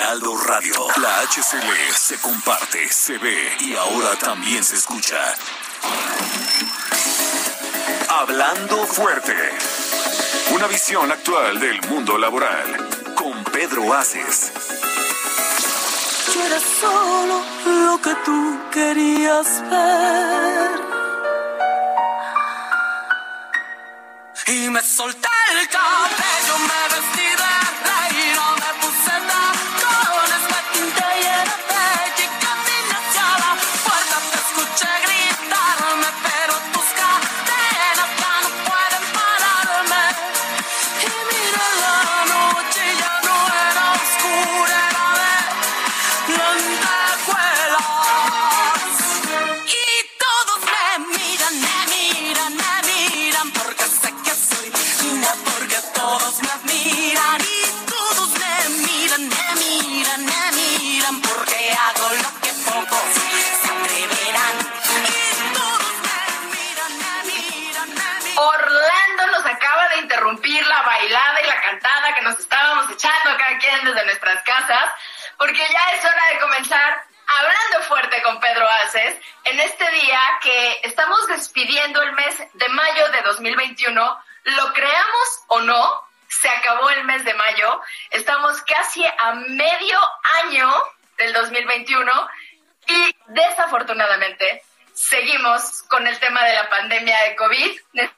Heraldo Radio. La HCL se comparte, se ve y ahora también se escucha. Hablando fuerte. Una visión actual del mundo laboral. Con Pedro Aces. Yo era solo lo que tú querías ver. Y me solté el cabello, me vestí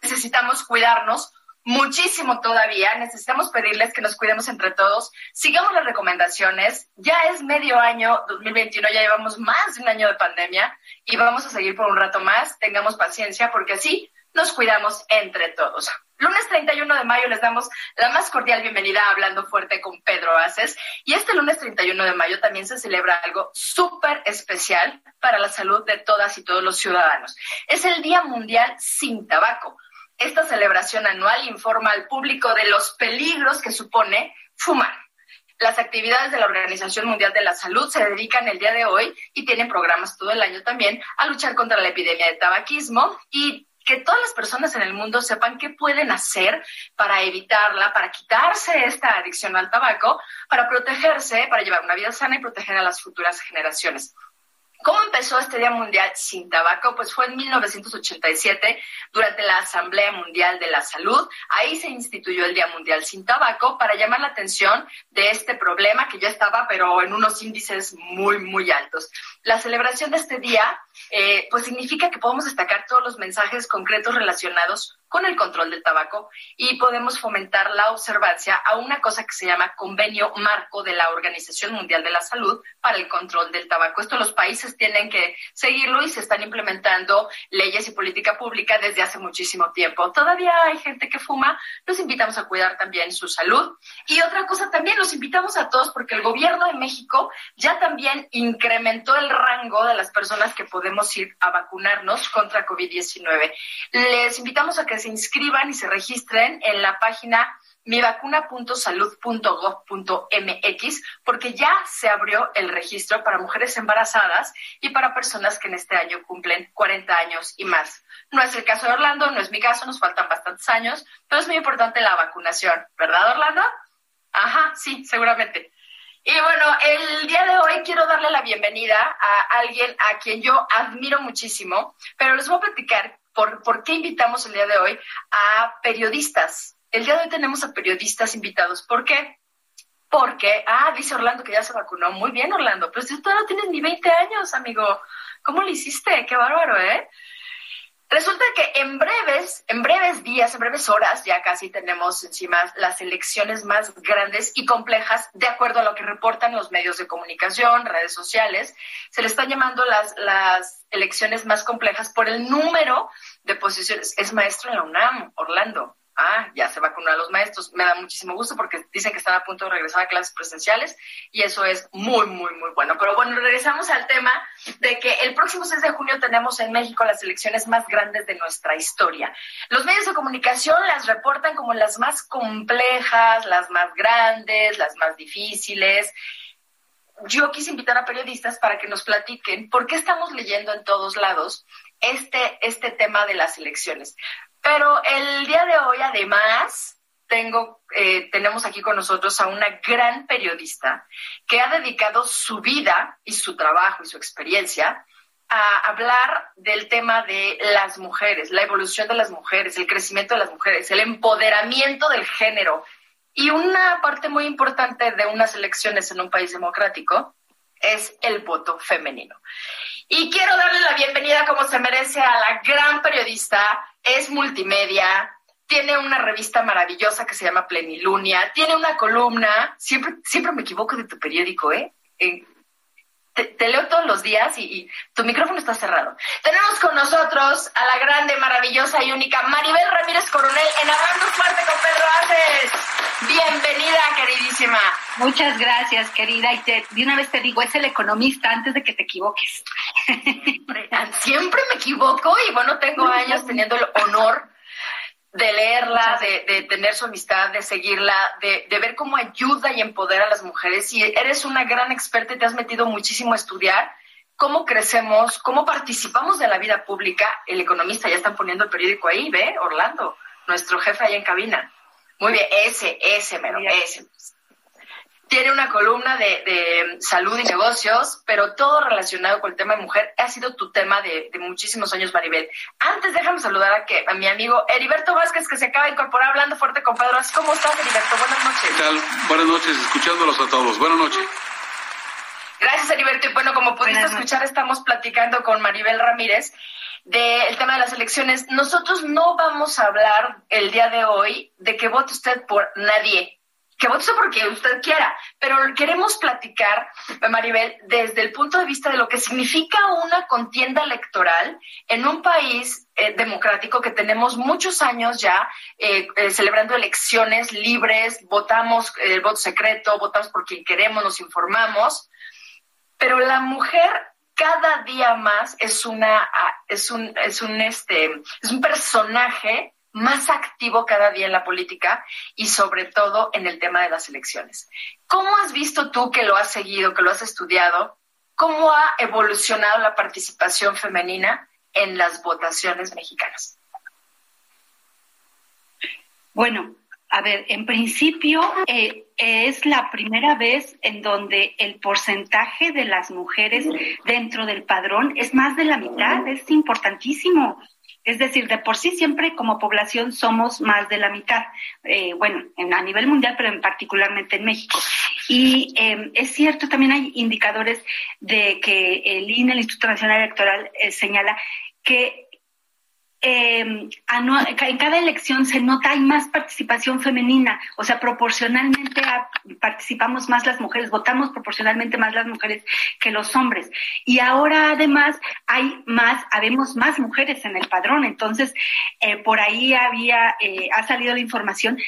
Necesitamos cuidarnos muchísimo todavía. Necesitamos pedirles que nos cuidemos entre todos. Sigamos las recomendaciones. Ya es medio año 2021, ya llevamos más de un año de pandemia y vamos a seguir por un rato más. Tengamos paciencia porque así nos cuidamos entre todos. Lunes 31 de mayo les damos la más cordial bienvenida a Hablando Fuerte con Pedro Aces. Y este lunes 31 de mayo también se celebra algo súper especial para la salud de todas y todos los ciudadanos. Es el Día Mundial sin Tabaco. Esta celebración anual informa al público de los peligros que supone fumar. Las actividades de la Organización Mundial de la Salud se dedican el día de hoy y tienen programas todo el año también a luchar contra la epidemia de tabaquismo y que todas las personas en el mundo sepan qué pueden hacer para evitarla, para quitarse esta adicción al tabaco, para protegerse, para llevar una vida sana y proteger a las futuras generaciones. ¿Cómo empezó este Día Mundial sin Tabaco? Pues fue en 1987, durante la Asamblea Mundial de la Salud. Ahí se instituyó el Día Mundial sin Tabaco para llamar la atención de este problema que ya estaba, pero en unos índices muy, muy altos. La celebración de este día, eh, pues significa que podemos destacar todos los mensajes concretos relacionados con el control del tabaco y podemos fomentar la observancia a una cosa que se llama convenio marco de la Organización Mundial de la Salud para el control del tabaco. Esto los países tienen que seguirlo y se están implementando leyes y política pública desde hace muchísimo tiempo. Todavía hay gente que fuma, los invitamos a cuidar también su salud. Y otra cosa también, los invitamos a todos porque el gobierno de México ya también incrementó el rango de las personas que podemos ir a vacunarnos contra COVID-19. Les invitamos a que se inscriban y se registren en la página mivacuna.salud.gov.mx porque ya se abrió el registro para mujeres embarazadas y para personas que en este año cumplen 40 años y más. No es el caso de Orlando, no es mi caso, nos faltan bastantes años, pero es muy importante la vacunación, ¿verdad, Orlando? Ajá, sí, seguramente. Y bueno, el día de hoy quiero darle la bienvenida a alguien a quien yo admiro muchísimo, pero les voy a platicar por, por qué invitamos el día de hoy a periodistas. El día de hoy tenemos a periodistas invitados. ¿Por qué? porque, ah, dice Orlando que ya se vacunó. Muy bien, Orlando, pero si tú no tienes ni 20 años, amigo, ¿cómo lo hiciste? Qué bárbaro, ¿eh? Resulta que en breves, en breves días, en breves horas, ya casi tenemos encima las elecciones más grandes y complejas, de acuerdo a lo que reportan los medios de comunicación, redes sociales. Se le están llamando las, las elecciones más complejas por el número de posiciones. Es maestro en la UNAM, Orlando ah, ya se vacunó a los maestros. Me da muchísimo gusto porque dicen que están a punto de regresar a clases presenciales y eso es muy, muy, muy bueno. Pero bueno, regresamos al tema de que el próximo 6 de junio tenemos en México las elecciones más grandes de nuestra historia. Los medios de comunicación las reportan como las más complejas, las más grandes, las más difíciles yo quise invitar a periodistas para que nos platiquen por qué estamos leyendo en todos lados este, este tema de las elecciones. Pero el día de hoy, además, tengo, eh, tenemos aquí con nosotros a una gran periodista que ha dedicado su vida y su trabajo y su experiencia a hablar del tema de las mujeres, la evolución de las mujeres, el crecimiento de las mujeres, el empoderamiento del género. Y una parte muy importante de unas elecciones en un país democrático es el voto femenino. Y quiero darle la bienvenida como se merece a la gran periodista, es multimedia, tiene una revista maravillosa que se llama Plenilunia, tiene una columna, siempre, siempre me equivoco de tu periódico, ¿eh? Te, leo todos los días y, tu micrófono está cerrado. Tenemos con nosotros a la grande, maravillosa y única Maribel Ramírez Coronel en Hablando Fuerte con Pedro Aces. Bienvenida, queridísima. Muchas gracias, querida. Y te, de una vez te digo, es el economista antes de que te equivoques. Siempre me equivoco y bueno, tengo años teniendo el honor de leerla, de, tener su amistad, de seguirla, de, ver cómo ayuda y empodera a las mujeres. Y eres una gran experta y te has metido muchísimo a estudiar cómo crecemos, cómo participamos de la vida pública. El economista, ya están poniendo el periódico ahí, ¿ve? Orlando, nuestro jefe ahí en cabina. Muy bien, ese, ese, mero, ese tiene una columna de, salud y negocios, pero todo relacionado con el tema de mujer ha sido tu tema de, muchísimos años, Maribel. Antes déjame saludar a, que, a mi amigo Heriberto Vázquez, que se acaba de incorporar hablando fuerte con Pedro. ¿Cómo estás, Heriberto? Buenas noches. ¿Qué tal? Buenas noches, escuchándolos a todos. Buenas noches. Gracias, Heriberto. Y bueno, como pudiste escuchar, estamos platicando con Maribel Ramírez del tema de las elecciones. Nosotros no vamos a hablar el día de hoy de que vote usted por nadie que vote porque usted quiera, pero queremos platicar, Maribel, desde el punto de vista de lo que significa una contienda electoral en un país eh, democrático que tenemos muchos años ya eh, eh, celebrando elecciones libres, votamos el voto secreto, votamos por quien queremos, nos informamos, pero la mujer cada día más es una ah, es un es un este es un personaje más activo cada día en la política y sobre todo en el tema de las elecciones. ¿Cómo has visto tú que lo has seguido, que lo has estudiado? ¿Cómo ha evolucionado la participación femenina en las votaciones mexicanas? Bueno, a ver, en principio eh, es la primera vez en donde el porcentaje de las mujeres dentro del padrón es más de la mitad, es importantísimo. Es decir, de por sí siempre como población somos más de la mitad, eh, bueno, a nivel mundial, pero en particularmente en México. Y em, es cierto, también hay indicadores de que el INE, el Instituto Nacional Electoral, eh, señala que eh, en cada elección se nota hay más participación femenina, o sea, proporcionalmente participamos más las mujeres, votamos proporcionalmente más las mujeres que los hombres. Y ahora además hay más, habemos más mujeres en el padrón, entonces eh, por ahí había, eh, ha salido la información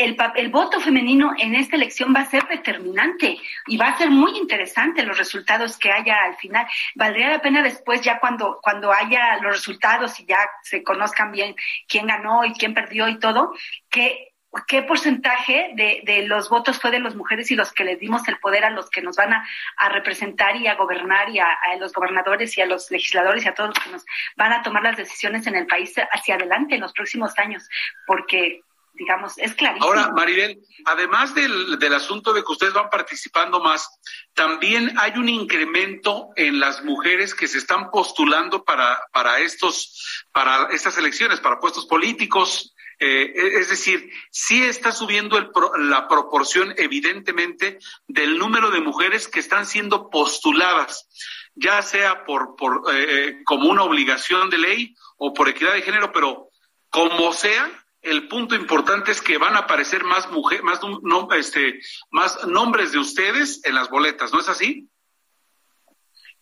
el, el, voto femenino en esta elección va a ser determinante y va a ser muy interesante los resultados que haya al final. Valdría la pena después, ya cuando, cuando haya los resultados y ya se conozcan bien quién ganó y quién perdió y todo, que qué porcentaje de, de, los votos fue de las mujeres y los que les dimos el poder a los que nos van a, a representar y a gobernar y a, a, los gobernadores y a los legisladores y a todos los que nos van a tomar las decisiones en el país hacia adelante en los próximos años, porque digamos, es clarísimo. Ahora, Maribel, además del, del asunto de que ustedes van participando más, también hay un incremento en las mujeres que se están postulando para, para estos, para estas elecciones, para puestos políticos. Eh, es decir, sí está subiendo el la proporción, evidentemente, del número de mujeres que están siendo postuladas, ya sea por, por eh, como una obligación de ley o por equidad de género, pero como sea, el punto importante es que van a aparecer más mujeres, más, no, este, más nombres de ustedes en las boletas, ¿no es así?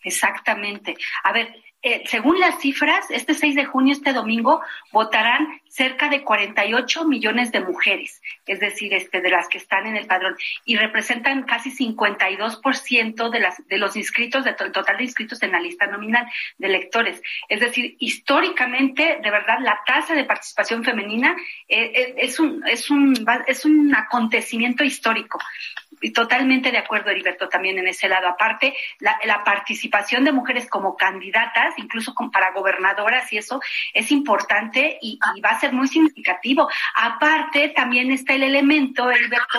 Exactamente. A ver, eh, según las cifras, este 6 de junio, este domingo, votarán cerca de 48 millones de mujeres, es decir, este, de las que están en el padrón, y representan casi 52% de, las, de los inscritos, de total de inscritos en la lista nominal de electores. Es decir, históricamente, de verdad, la tasa de participación femenina eh, eh, es, un, es, un, es un acontecimiento histórico. Y totalmente de acuerdo, Heriberto, también en ese lado. Aparte, la participación de mujeres como candidatas, incluso para gobernadoras y eso, es importante y, va a ser muy significativo. Aparte, también está el elemento, Heriberto,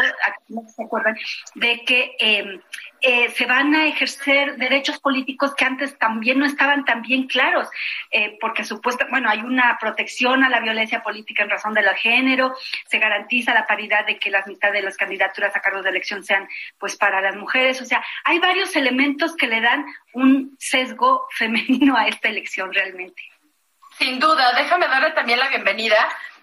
no se acuerdan, de que eh, eh, se van a ejercer derechos políticos que antes también no estaban tan bien claros, eh, porque supuesto, bueno, hay una protección a la violencia política en razón del género, se garantiza la paridad de que las mitad de las candidaturas a cargos de elección sean pues para las mujeres, o sea, hay varios elementos que le dan un sesgo femenino a esta elección realmente. Sin duda, déjame darle también la bienvenida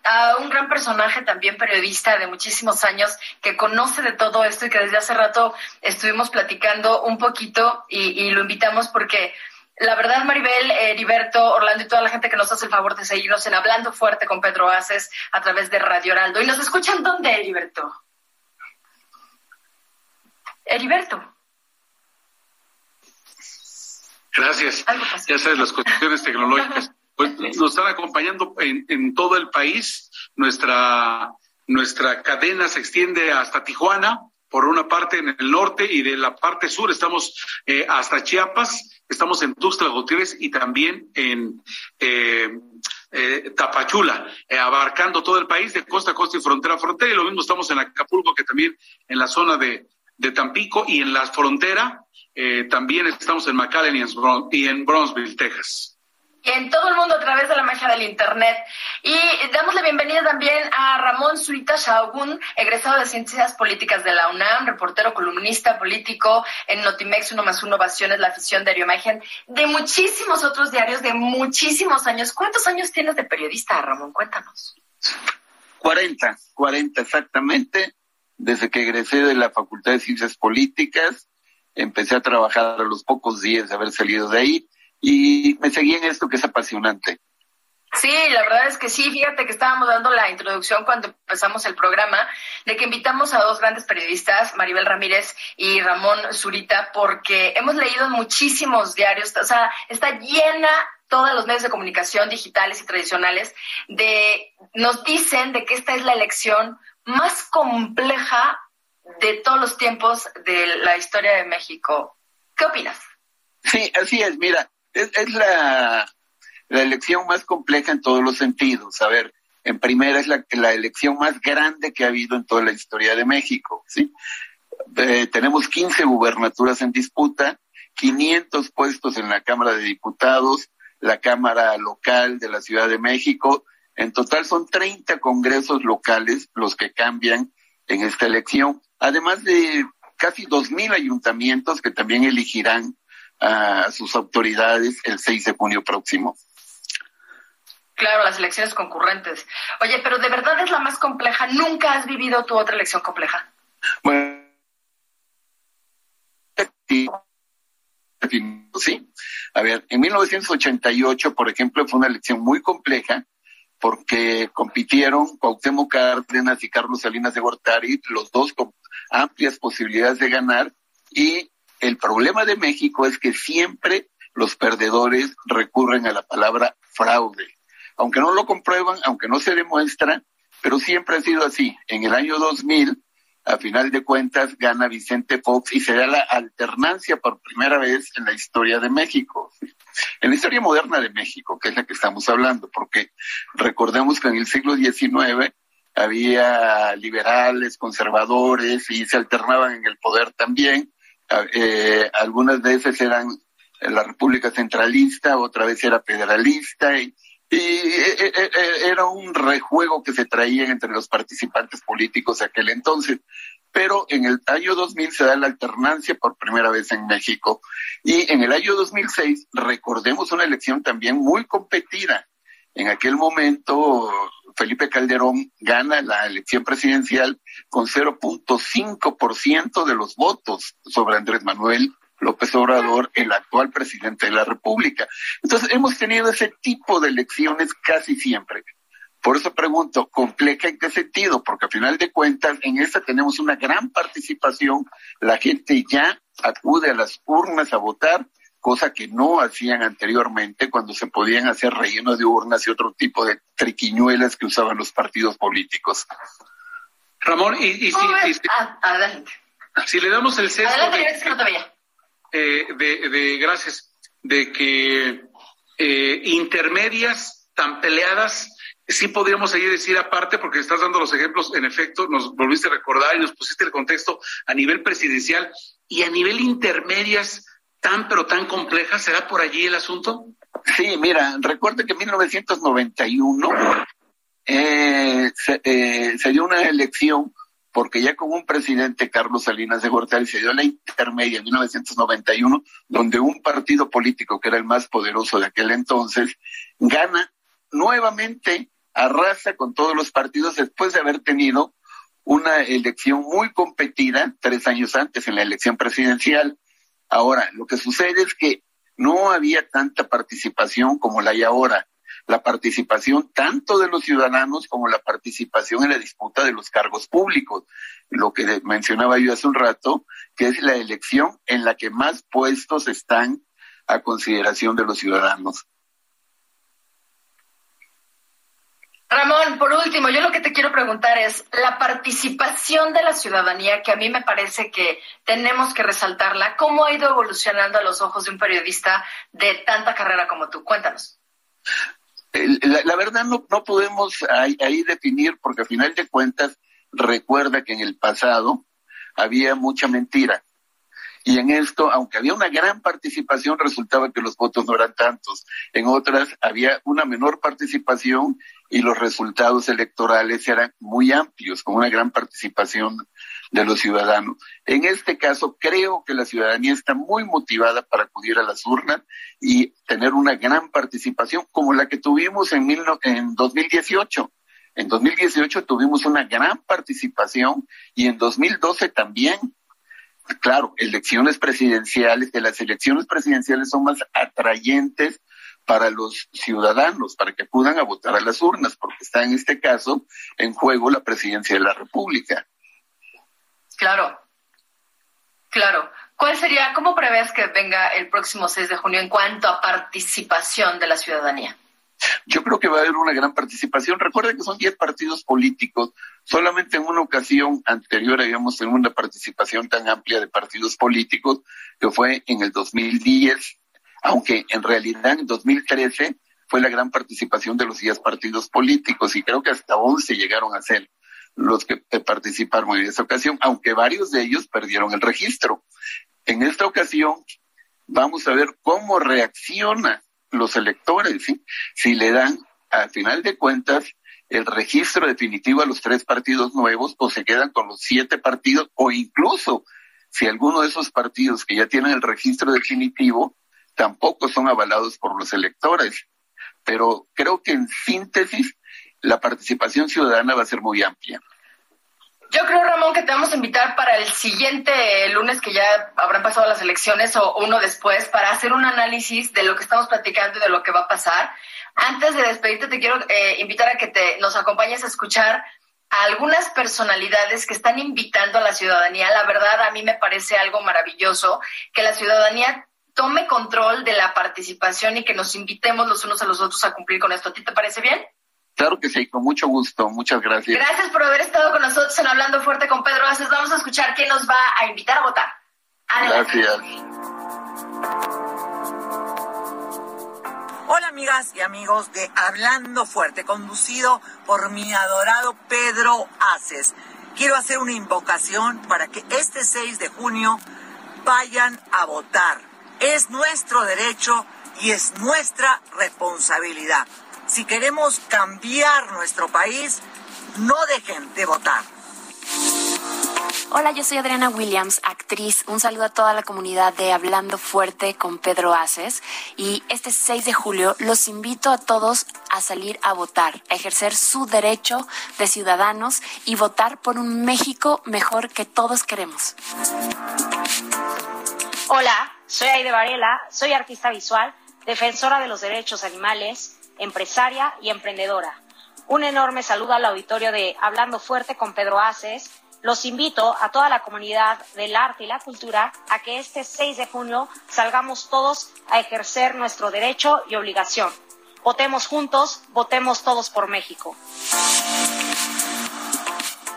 a un gran personaje también periodista de muchísimos años que conoce de todo esto y que desde hace rato estuvimos platicando un poquito y, lo invitamos porque la verdad, Maribel, Heriberto, Orlando y toda la gente que nos hace el favor de seguirnos en Hablando Fuerte con Pedro Aces a través de Radio Heraldo. ¿Y nos escuchan dónde, Heriberto? Heriberto. Gracias. Ya sabes, las cuestiones tecnológicas. Pues nos están acompañando en, en todo el país. Nuestra, nuestra cadena se extiende hasta Tijuana, por una parte en el norte y de la parte sur estamos eh, hasta Chiapas, estamos en Tuxtla Gutiérrez y también en eh, eh, Tapachula, abarcando todo el país de costa a costa y frontera a frontera. Y lo mismo estamos en Acapulco, que también en la zona de, de Tampico y en la frontera también estamos en McAllen y en Bronzeville, Texas en todo el mundo a través de la magia del Internet. Y damos la bienvenida también a Ramón Zurita Shaogun, egresado de Ciencias Políticas de la UNAM, reportero, columnista político en Notimex, uno más uno, Ovaciones, La Afición, Diario Imagen, de muchísimos otros diarios, de muchísimos años. ¿Cuántos años tienes de periodista, Ramón? Cuéntanos. 40, 40 exactamente. Desde que egresé de la Facultad de Ciencias Políticas, empecé a trabajar a los pocos días de haber salido de ahí y me seguí en esto que es apasionante. Sí, la verdad es que sí, fíjate que estábamos dando la introducción cuando empezamos el programa, de que invitamos a dos grandes periodistas, Maribel Ramírez y Ramón Zurita, porque hemos leído muchísimos diarios, o sea, está llena todos los medios de comunicación digitales y tradicionales de, nos dicen de que esta es la elección más compleja de todos los tiempos de la historia de México. ¿Qué opinas? Sí, así es, mira, es, la, la, elección más compleja en todos los sentidos. A ver, en primera es la, la elección más grande que ha habido en toda la historia de México, ¿sí? Eh, tenemos 15 gubernaturas en disputa, 500 puestos en la Cámara de Diputados, la Cámara Local de la Ciudad de México. En total son 30 congresos locales los que cambian en esta elección, además de casi 2.000 ayuntamientos que también elegirán a sus autoridades el 6 de junio próximo. Claro, las elecciones concurrentes. Oye, pero de verdad es la más compleja. ¿Nunca has vivido tu otra elección compleja? Bueno, sí. A ver, en 1988, por ejemplo, fue una elección muy compleja porque compitieron Cuauhtémoc Cárdenas y Carlos Salinas de Gortari, los dos con amplias posibilidades de ganar, y el problema de México es que siempre los perdedores recurren a la palabra fraude. Aunque no lo comprueban, aunque no se demuestra, pero siempre ha sido así. En el año 2000, a final de cuentas, gana Vicente Fox y será la alternancia por primera vez en la historia de México. En la historia moderna de México, que es la que estamos hablando, porque recordemos que en el siglo XIX había liberales, conservadores y se alternaban en el poder también eh, algunas veces eran la República Centralista, otra vez era federalista, y, Y eh, eh, eh, era un rejuego que se traía entre los participantes políticos de aquel entonces. Pero en el año 2000 se da la alternancia por primera vez en México. Y en el año 2006, recordemos una elección también muy competida. En aquel momento, Felipe Calderón gana la elección presidencial con 0.5% de los votos sobre Andrés Manuel López Obrador, el actual presidente de la República. Entonces, hemos tenido ese tipo de elecciones casi siempre. Por eso pregunto, ¿compleja en qué sentido? Porque al final de cuentas, en esta tenemos una gran participación, la gente ya acude a las urnas a votar, cosa que no hacían anteriormente cuando se podían hacer rellenos de urnas y otro tipo de triquiñuelas que usaban los partidos políticos. Ramón, y, si, adelante. si le damos el sesgo... Adelante, eh, de, gracias, de que eh, intermedias tan peleadas, sí podríamos ahí decir aparte, porque estás dando los ejemplos, en efecto, nos volviste a recordar y nos pusiste el contexto a nivel presidencial y a nivel intermedias tan pero tan complejas, ¿será por allí el asunto? Sí, mira, recuerda que en 1991 eh, se, eh, se dio una elección porque ya con un presidente, Carlos Salinas de Gortari, se dio la intermedia en 1991, donde un partido político que era el más poderoso de aquel entonces, gana nuevamente, arrasa con todos los partidos después de haber tenido una elección muy competida tres años antes en la elección presidencial. Ahora, lo que sucede es que no había tanta participación como la hay ahora la participación tanto de los ciudadanos como la participación en la disputa de los cargos públicos. Lo que mencionaba yo hace un rato, que es la elección en la que más puestos están a consideración de los ciudadanos. Ramón, por último, yo lo que te quiero preguntar es la participación de la ciudadanía, que a mí me parece que tenemos que resaltarla. ¿Cómo ha ido evolucionando a los ojos de un periodista de tanta carrera como tú? Cuéntanos. La, verdad no, podemos ahí, ahí, definir porque al final de cuentas recuerda que en el pasado había mucha mentira. Y en esto, aunque había una gran participación, resultaba que los votos no eran tantos. En otras había una menor participación y los resultados electorales eran muy amplios, con una gran participación de los ciudadanos. En este caso, creo que la ciudadanía está muy motivada para acudir a las urnas y tener una gran participación como la que tuvimos en, mil, en 2018. En 2018 tuvimos una gran participación y en 2012 también. Claro, elecciones presidenciales, que las elecciones presidenciales son más atrayentes para los ciudadanos, para que acudan a votar a las urnas, porque está en este caso en juego la presidencia de la República. Claro, claro. ¿Cuál sería, cómo prevés que venga el próximo 6 de junio en cuanto a participación de la ciudadanía? Yo creo que va a haber una gran participación. Recuerden que son 10 partidos políticos. Solamente en una ocasión anterior habíamos tenido una participación tan amplia de partidos políticos que fue en el 2010, aunque en realidad en 2013 fue la gran participación de los 10 partidos políticos y creo que hasta 11 llegaron a ser los que participaron en esta ocasión, aunque varios de ellos perdieron el registro. En esta ocasión vamos a ver cómo reaccionan los electores, si le dan, al final de cuentas, el registro definitivo a los tres partidos nuevos o se quedan con los siete partidos o incluso si alguno de esos partidos que ya tienen el registro definitivo tampoco son avalados por los electores. Pero creo que en síntesis la participación ciudadana va a ser muy amplia. Yo creo, Ramón, que te vamos a invitar para el siguiente lunes que ya habrán pasado las elecciones o uno después para hacer un análisis de lo que estamos platicando y de lo que va a pasar. Antes de despedirte, te quiero eh, invitar a que te, nos acompañes a escuchar a algunas personalidades que están invitando a la ciudadanía. La verdad, a mí me parece algo maravilloso que la ciudadanía tome control de la participación y que nos invitemos los unos a los otros a cumplir con esto. ¿A ti te parece bien? Claro que sí, con mucho gusto. Muchas gracias. Gracias por haber estado con nosotros en Hablando Fuerte con Pedro Aces. Vamos a escuchar quién nos va a invitar a votar. Gracias. Hola amigas y amigos de Hablando Fuerte, conducido por mi adorado Pedro Aces. Quiero hacer una invocación para que este 6 de junio vayan a votar. Es nuestro derecho y es nuestra responsabilidad Si queremos cambiar nuestro país, no dejen de votar. Hola, yo soy Adriana Williams, actriz. Un saludo a toda la comunidad de Hablando Fuerte con Pedro Aces. Y este 6 de julio los invito a todos a salir a votar, a ejercer su derecho de ciudadanos y votar por un México mejor que todos queremos. Hola, soy Aide Varela, soy artista visual, defensora de los derechos animales, empresaria y emprendedora. Un enorme saludo al auditorio de Hablando Fuerte con Pedro Aces los invito a toda la comunidad del arte y la cultura a que este 6 de junio salgamos todos a ejercer nuestro derecho y obligación. Votemos juntos, votemos todos por México.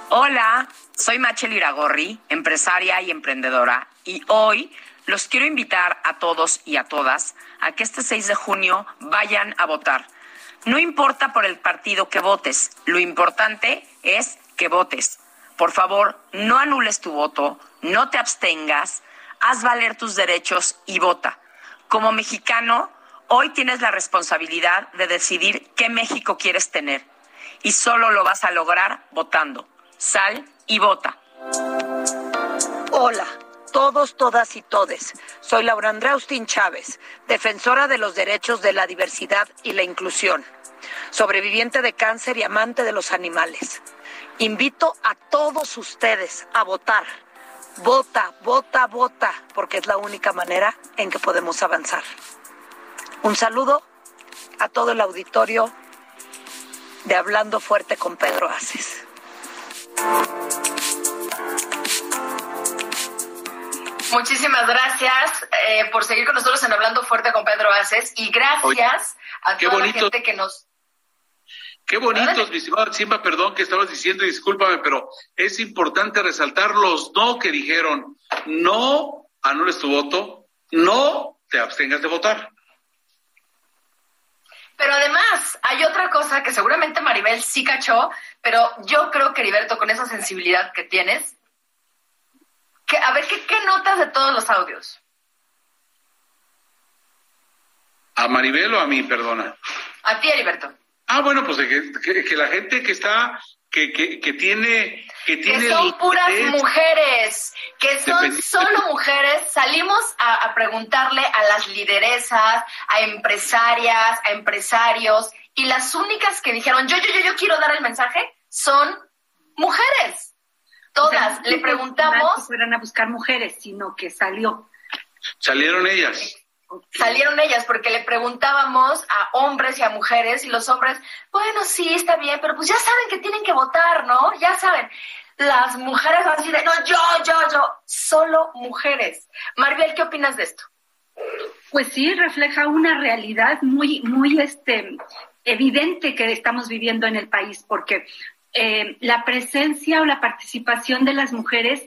Hola, soy Machel Iragorri, empresaria y emprendedora, y hoy los quiero invitar a todos y a todas a que este 6 de junio vayan a votar. No importa por el partido que votes, lo importante es que votes. Por favor, no anules tu voto, no te abstengas, haz valer tus derechos y vota. Como mexicano, hoy tienes la responsabilidad de decidir qué México quieres tener y solo lo vas a lograr votando. Sal y vota. Hola, todos, todas y todes. Soy Laura Andrea Austin Chávez, defensora de los derechos de la diversidad y la inclusión, sobreviviente de cáncer y amante de los animales. Invito a todos ustedes a votar. Vota, vota, vota, porque es la única manera en que podemos avanzar. Un saludo a todo el auditorio de Hablando Fuerte con Pedro Aces. Muchísimas gracias eh, por seguir con nosotros en Hablando Fuerte con Pedro Aces y gracias a toda la gente que nos Qué bonitos, mi estimado Simba, perdón que estabas diciendo, discúlpame, pero es importante resaltar los no que dijeron. No anules tu voto, no te abstengas de votar. Pero además, hay otra cosa que seguramente Maribel sí cachó, pero yo creo que Heriberto, con esa sensibilidad que tienes, a ver, ¿qué, ¿qué notas de todos los audios? ¿A Maribel o a mí, perdona? A ti, Heriberto. Ah, bueno, pues que, que, la gente que está, que, que, que tiene... Que, tiene que son puras mujeres, que son solo mujeres. Salimos a, a preguntarle a las lideresas, a empresarias, a empresarios, y las únicas que dijeron, yo, yo, yo, yo quiero dar el mensaje, son mujeres. Todas. Le preguntamos... No fueran a buscar mujeres, sino que salió. Salieron ellas. Salieron ellas porque le preguntábamos a hombres y a mujeres y los hombres, bueno, sí, está bien, pero pues ya saben que tienen que votar, ¿no? Ya saben. Las mujeres así de, no, yo, yo, yo, solo mujeres. Maribel, ¿qué opinas de esto? Pues sí, refleja una realidad muy, muy este, evidente que estamos viviendo en el país, porque eh, la presencia o la participación de las mujeres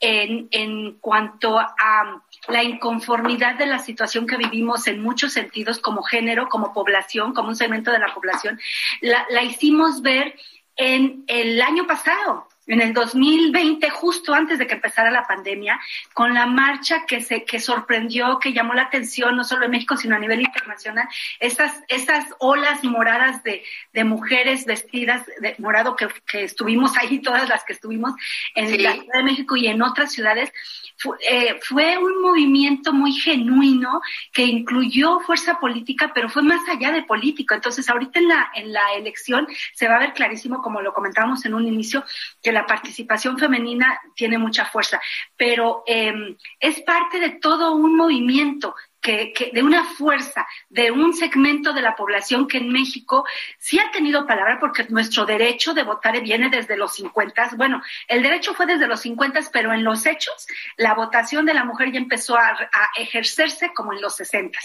en, en cuanto a la inconformidad de la situación que vivimos en muchos sentidos como género, como población, como un segmento de la población, la, la hicimos ver en el año pasado en el 2020, justo antes de que empezara la pandemia, con la marcha que se que sorprendió, que llamó la atención no solo en México, sino a nivel internacional, esas, esas olas moradas de, de mujeres vestidas de morado que, que, estuvimos ahí, todas las que estuvimos en sí. la Ciudad de México y en otras ciudades, fue, eh, fue un movimiento muy genuino que incluyó fuerza política, pero fue más allá de político. Entonces, ahorita en la, en la elección se va a ver clarísimo, como lo comentábamos en un inicio, que la participación femenina tiene mucha fuerza, pero eh, es parte de todo un movimiento que, de una fuerza, de un segmento de la población que en México sí ha tenido palabra porque nuestro derecho de votar viene desde los 50. Bueno, el derecho fue desde los 50, pero en los hechos la votación de la mujer ya empezó a, a ejercerse como en los 60,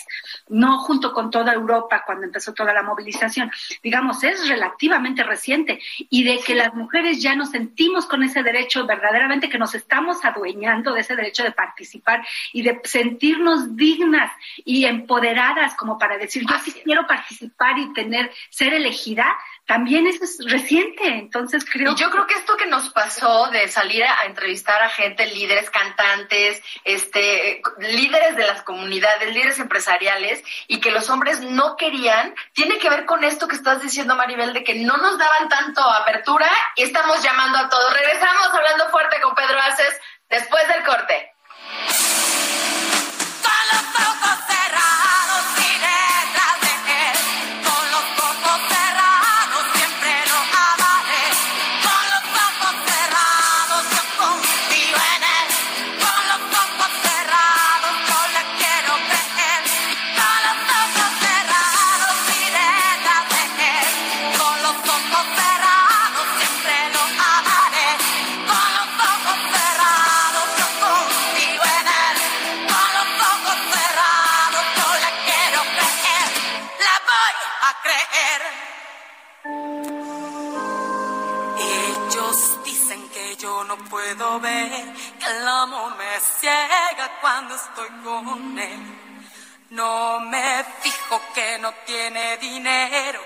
no junto con toda Europa cuando empezó toda la movilización. Digamos, es relativamente reciente y de que las mujeres ya nos sentimos con ese derecho verdaderamente que nos estamos adueñando de ese derecho de participar y de sentirnos dignas plenas y empoderadas como para decir, yo sí quiero participar y tener, ser elegida, también eso es reciente, entonces creo... Y yo creo que esto que nos pasó de salir a, entrevistar a gente, líderes, cantantes, este, líderes de las comunidades, líderes empresariales, y que los hombres no querían, tiene que ver con esto que estás diciendo, Maribel, de que no nos daban tanto apertura y estamos llamando a todos. Regresamos hablando fuerte con Pedro Aces después del corte. Cuando estoy con él. No me fijo que no tiene dinero.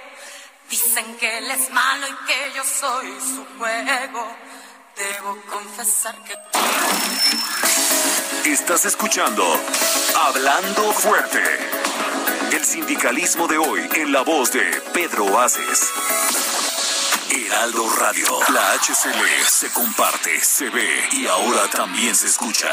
Dicen que él es malo y que yo soy su juego. Debo confesar que... Estás escuchando Hablando Fuerte. El sindicalismo de hoy en la voz de Pedro Aces. Heraldo Radio. La HCL se comparte, se ve y ahora también se escucha.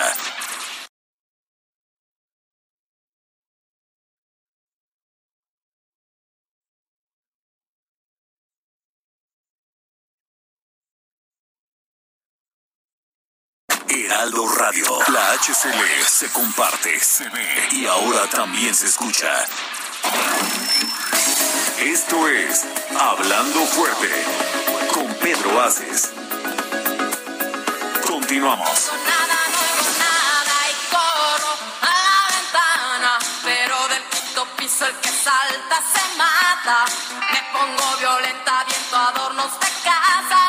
Heraldo Radio. La HCL se comparte, se ve y ahora también se escucha. Esto es Hablando Fuerte con Pedro Aces. Continuamos. El que salta se mata. Me pongo violenta, viento adornos de casa,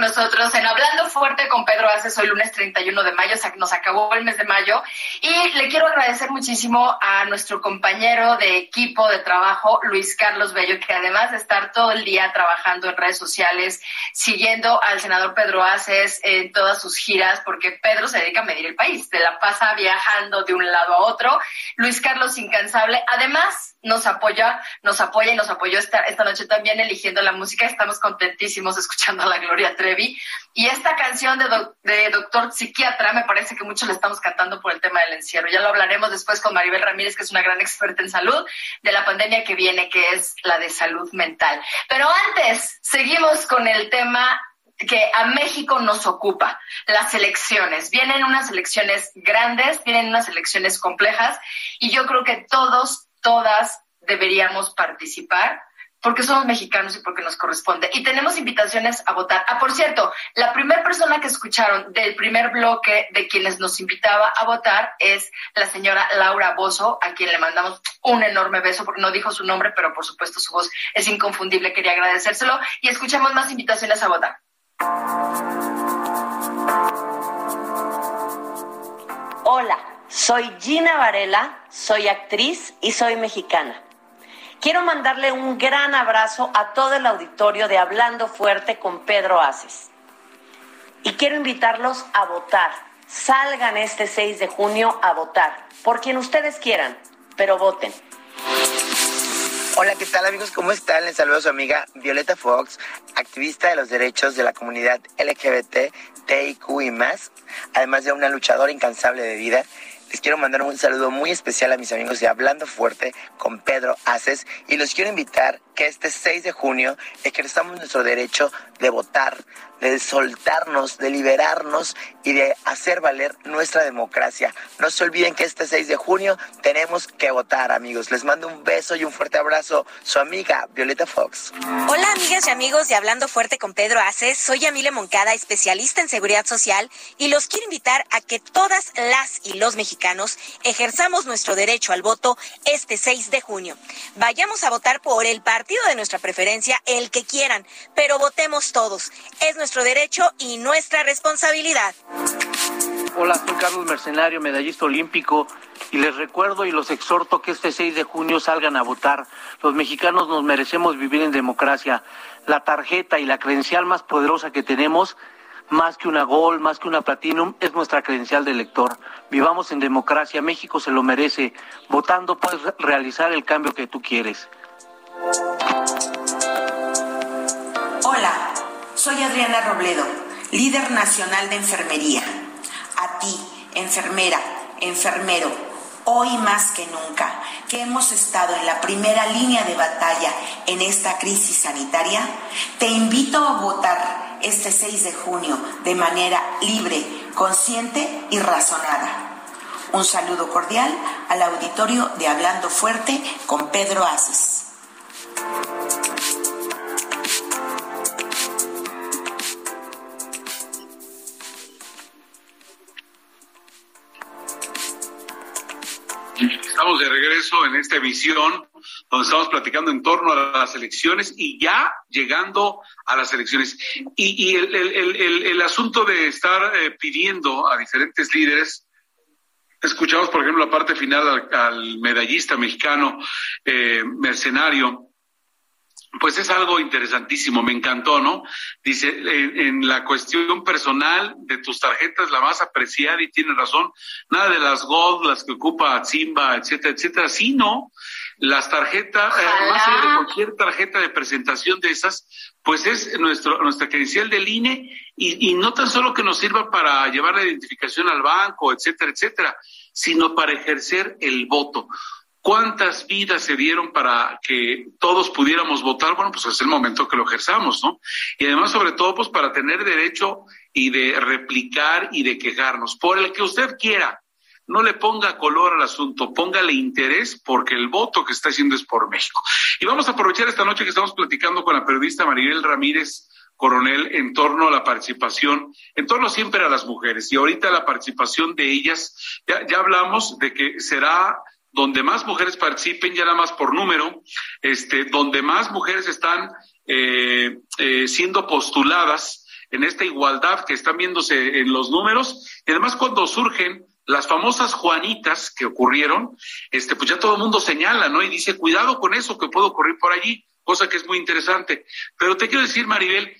nosotros en Hablando Fuerte con Pedro Aces. Hoy lunes 31 de mayo, nos acabó el mes de mayo. Y le quiero agradecer muchísimo a nuestro compañero de equipo de trabajo, Luis Carlos Bello, que además de estar todo el día trabajando en redes sociales, siguiendo al senador Pedro Aces en todas sus giras, porque Pedro se dedica a medir el país, se la pasa viajando de un lado a otro. Luis Carlos incansable. Además, nos apoya, nos apoya y nos apoyó esta, esta noche también eligiendo la música. Estamos contentísimos escuchando a la Gloria Trevi. Y esta canción de, doc- de Doctor Psiquiatra, me parece que muchos la estamos cantando por el tema del encierro. Ya lo hablaremos después con Maribel Ramírez, que es una gran experta en salud, de la pandemia que viene, que es la de salud mental. Pero antes, seguimos con el tema que a México nos ocupa, las elecciones. Vienen unas elecciones grandes, vienen unas elecciones complejas y yo creo que todos, todas deberíamos participar porque somos mexicanos y porque nos corresponde. Y tenemos invitaciones a votar. Ah, por cierto, la primera persona que escucharon del primer bloque de quienes nos invitaba a votar es la señora Laura Bozo, a quien le mandamos un enorme beso, porque no dijo su nombre, pero por supuesto su voz es inconfundible. Quería agradecérselo. Y escuchamos más invitaciones a votar. Hola, soy Gina Varela, soy actriz y soy mexicana. Quiero mandarle un gran abrazo a todo el auditorio de Hablando Fuerte con Pedro Aces. Y quiero invitarlos a votar. Salgan este 6 de junio a votar, por quien ustedes quieran, pero voten. Hola, ¿qué tal amigos? ¿Cómo están? Les saludo a su amiga Violeta Fox, activista de los derechos de la comunidad LGBT, TIQ y más, además de una luchadora incansable de vida. Les quiero mandar un saludo muy especial a mis amigos de Hablando Fuerte con Pedro Aces y los quiero invitar que este 6 de junio ejerzamos nuestro derecho de votar, de soltarnos, de liberarnos y de hacer valer nuestra democracia. No se olviden que este 6 de junio tenemos que votar, amigos. Les mando un beso y un fuerte abrazo. Su amiga Violeta Fox. Hola, amigas y amigos de Hablando Fuerte con Pedro Aces. Soy Amile Moncada, especialista en seguridad social, y los quiero invitar a que todas las y los mexicanos ejerzamos nuestro derecho al voto este 6 de junio. Vayamos a votar por el partido de nuestra preferencia, el que quieran, pero votemos todos. Es nuestro derecho y nuestra responsabilidad. Hola, soy Carlos Mercenario, medallista olímpico, y les recuerdo y los exhorto que este 6 de junio salgan a votar. Los mexicanos nos merecemos vivir en democracia. La tarjeta y la credencial más poderosa que tenemos, más que una Gol, más que una Platinum, es nuestra credencial de elector. Vivamos en democracia, México se lo merece. Votando puedes realizar el cambio que tú quieres. Soy Adriana Robledo, líder nacional de enfermería. A ti, enfermera, enfermero, hoy más que nunca, que hemos estado en la primera línea de batalla en esta crisis sanitaria, te invito a votar este 6 de junio de manera libre, consciente y razonada. Un saludo cordial al auditorio de Hablando Fuerte con Pedro Aces. De regreso en esta emisión donde estamos platicando en torno a las elecciones y ya llegando a las elecciones. Y, el, el, el, el, asunto de estar eh, pidiendo a diferentes líderes, escuchamos por ejemplo la parte final al, al medallista mexicano eh, mercenario, pues es algo interesantísimo, me encantó, ¿no? Dice, en, en, la cuestión personal de tus tarjetas, la más apreciada y tiene razón, nada de las Gold, las que ocupa Simba, etcétera, etcétera, sino las tarjetas, eh, más allá de cualquier tarjeta de presentación de esas, pues es nuestro, nuestra credencial del INE y, y no tan solo que nos sirva para llevar la identificación al banco, etcétera, etcétera, sino para ejercer el voto cuántas vidas se dieron para que todos pudiéramos votar, bueno, pues es el momento que lo ejerzamos, ¿no? Y además, sobre todo, pues para tener derecho y de replicar y de quejarnos, por el que usted quiera. No le ponga color al asunto, póngale interés porque el voto que está haciendo es por México. Y vamos a aprovechar esta noche que estamos platicando con la periodista Maribel Ramírez Coronel en torno a la participación, en torno siempre a las mujeres. Y ahorita la participación de ellas, ya, ya hablamos de que será donde más mujeres participen, ya nada más por número, este, donde más mujeres están eh, eh, siendo postuladas en esta igualdad que están viéndose en los números, y además cuando surgen las famosas Juanitas que ocurrieron, este, pues ya todo el mundo señala, ¿no? Y dice, cuidado con eso que puede ocurrir por allí, cosa que es muy interesante. Pero te quiero decir, Maribel,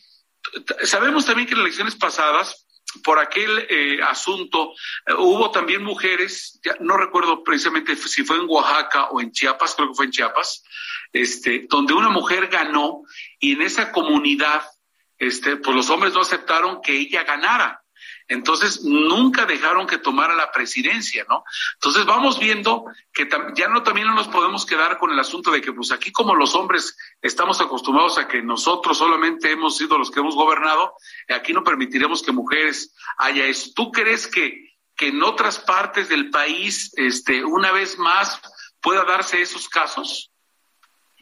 sabemos también que en elecciones pasadas, por aquel eh, asunto. Eh, hubo también mujeres, ya no recuerdo precisamente si fue en Oaxaca o en Chiapas, creo que fue en Chiapas, este, donde una mujer ganó y en esa comunidad, este, pues los hombres no aceptaron que ella ganara. Entonces, nunca dejaron que tomara la presidencia, ¿no? Entonces, vamos viendo que ya no también no nos podemos quedar con el asunto de que, pues aquí como los hombres estamos acostumbrados a que nosotros solamente hemos sido los que hemos gobernado, aquí no permitiremos que mujeres haya eso. ¿Tú crees que, que en otras partes del país, este, una vez más, pueda darse esos casos?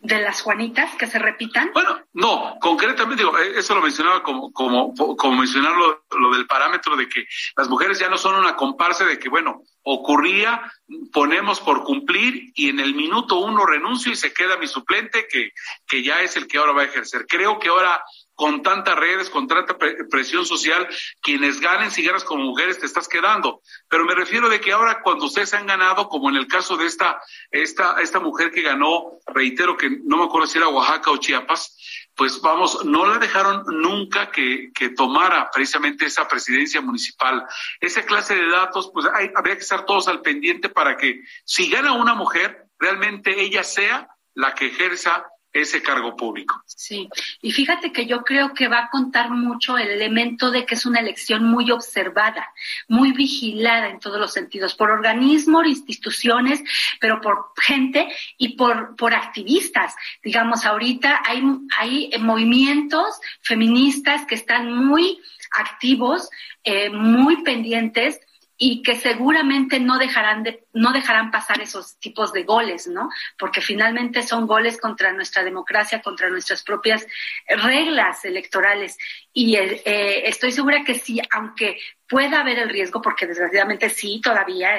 De las Juanitas que se repitan? Bueno, no, concretamente, digo, eh, eso lo mencionaba como, como, como mencionar lo, lo, del parámetro de que las mujeres ya no son una comparsa de que, bueno, ocurría, ponemos por cumplir y en el minuto uno renuncio y se queda mi suplente que, que ya es el que ahora va a ejercer. Creo que ahora con tantas redes, con tanta presión social, quienes ganen, si ganas como mujeres, te estás quedando. Pero me refiero de que ahora cuando ustedes han ganado, como en el caso de esta, esta, esta mujer que ganó, reitero que no me acuerdo si era Oaxaca o Chiapas, pues vamos, no la dejaron nunca que, que tomara precisamente esa presidencia municipal. Esa clase de datos, pues hay, habría que estar todos al pendiente para que si gana una mujer, realmente ella sea la que ejerza ese cargo público. Sí, y fíjate que yo creo que va a contar mucho el elemento de que es una elección muy observada, muy vigilada en todos los sentidos, por organismos, instituciones, pero por gente y por, por activistas. Digamos, ahorita hay, hay movimientos feministas que están muy activos, eh, muy pendientes y que seguramente no dejarán de, no dejarán pasar esos tipos de goles, ¿no? Porque finalmente son goles contra nuestra democracia, contra nuestras propias reglas electorales. Y eh, estoy segura que sí, aunque pueda haber el riesgo, porque desgraciadamente sí, todavía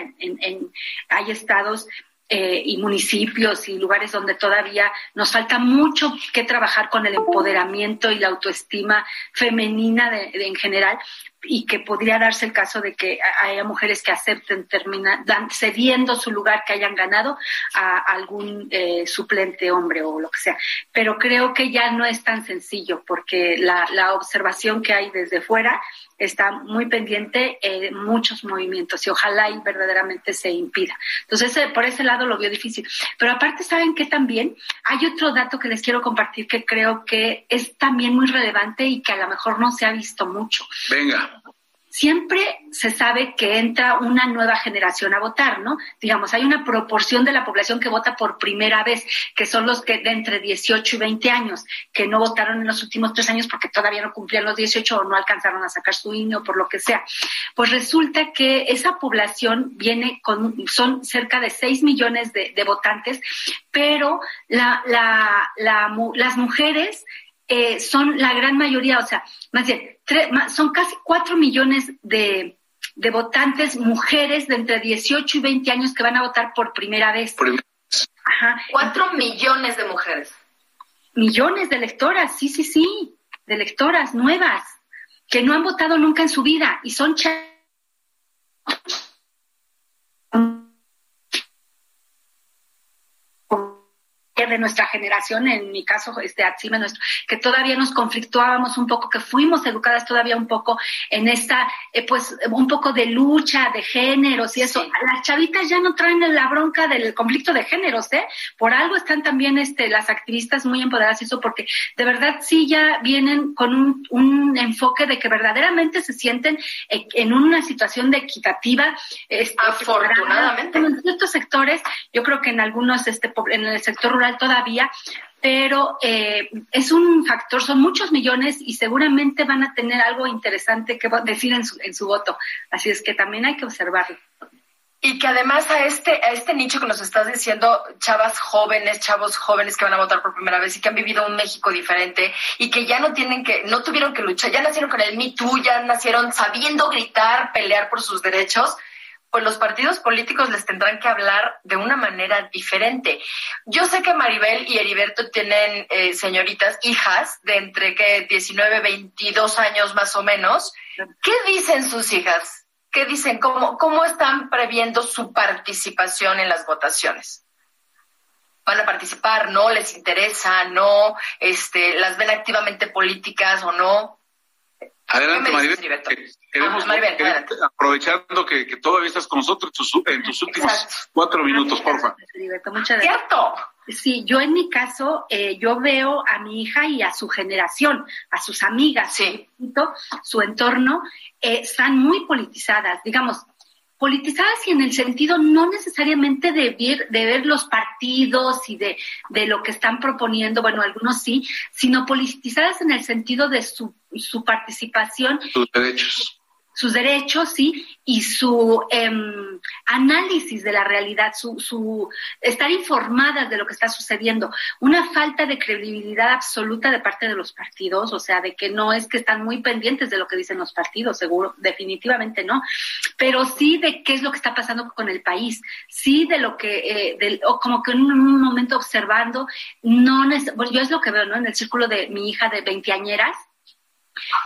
hay estados eh, y municipios y lugares donde todavía nos falta mucho que trabajar con el empoderamiento y la autoestima femenina de, en general, y que podría darse el caso de que haya mujeres que acepten terminar cediendo su lugar que hayan ganado a algún eh, suplente hombre o lo que sea. Pero creo que ya no es tan sencillo porque la, la observación que hay desde fuera está muy pendiente en muchos movimientos y ojalá y verdaderamente se impida. Entonces, eh, por ese lado lo veo difícil. Pero aparte, ¿saben que también? Hay otro dato que les quiero compartir que creo que es también muy relevante y que a lo mejor no se ha visto mucho. Venga siempre se sabe que entra una nueva generación a votar, ¿no? Digamos, hay una proporción de la población que vota por primera vez, que son los que de entre 18 y 20 años, que no votaron en los últimos tres años porque todavía no cumplían los 18 o no alcanzaron a sacar su INE o por lo que sea. Pues resulta que esa población viene con, son cerca de 6 millones de, votantes, pero la, la, las mujeres eh, son la gran mayoría, o sea, más bien, son casi cuatro millones de, de, votantes mujeres de entre 18 y 20 años que van a votar por primera vez. Ajá. Cuatro millones de mujeres. Millones de electoras, sí, sí, sí, de electoras nuevas, que no han votado nunca en su vida y son de nuestra generación, en mi caso, este Atsime nuestro, que todavía nos conflictuábamos un poco, que fuimos educadas todavía un poco en esta, eh, pues, un poco de lucha de géneros y eso. Las chavitas ya no traen la bronca del conflicto de géneros, ¿eh? Por algo están también este, las activistas muy empoderadas y eso, porque de verdad sí ya vienen con un, un enfoque de que verdaderamente se sienten en una situación de equitativa. Este, Afortunadamente. En ciertos sectores, yo creo que en algunos, este, en el sector rural todavía, pero eh, es un factor, son muchos millones y seguramente van a tener algo interesante que decir en su, en su voto. Así es que también hay que observarlo. Y que además a este, a este nicho que nos estás diciendo, chavas jóvenes, chavos jóvenes que van a votar por primera vez y que han vivido un México diferente y que ya no tienen que, no tuvieron que luchar, ya nacieron con el Me Too, ya nacieron sabiendo gritar, pelear por sus derechos, pues los partidos políticos les tendrán que hablar de una manera diferente. Yo sé que Maribel y Heriberto tienen eh, señoritas, hijas de entre que 19, 22 años más o menos. ¿Qué dicen sus hijas? ¿Qué dicen? ¿Cómo, cómo están previendo su participación en las votaciones? van a participar, no les interesa, no, este, las ven activamente políticas o no. Adelante, Maribel. Queremos, aprovechando que, todavía estás con nosotros en tus últimos cuatro minutos, porfa. Muchas Cierto. Sí, yo en mi caso, eh, yo veo a mi hija y a su generación, a sus amigas, su entorno, eh, están muy politizadas. Digamos, politizadas y en el sentido no necesariamente de ver, de ver los partidos y de, de lo que están proponiendo, bueno, algunos sí, sino politizadas en el sentido de su, su participación. Sus derechos sus derechos, sí, y su em, análisis de la realidad, su, su estar informadas de lo que está sucediendo. Una falta de credibilidad absoluta de parte de los partidos, o sea, de que no es que están muy pendientes de lo que dicen los partidos, seguro, definitivamente no, pero sí de qué es lo que está pasando con el país, sí de lo que, eh, o como que en un, momento observando, no, bueno, yo es lo que veo, ¿no? En el círculo de mi hija de veinteañeras,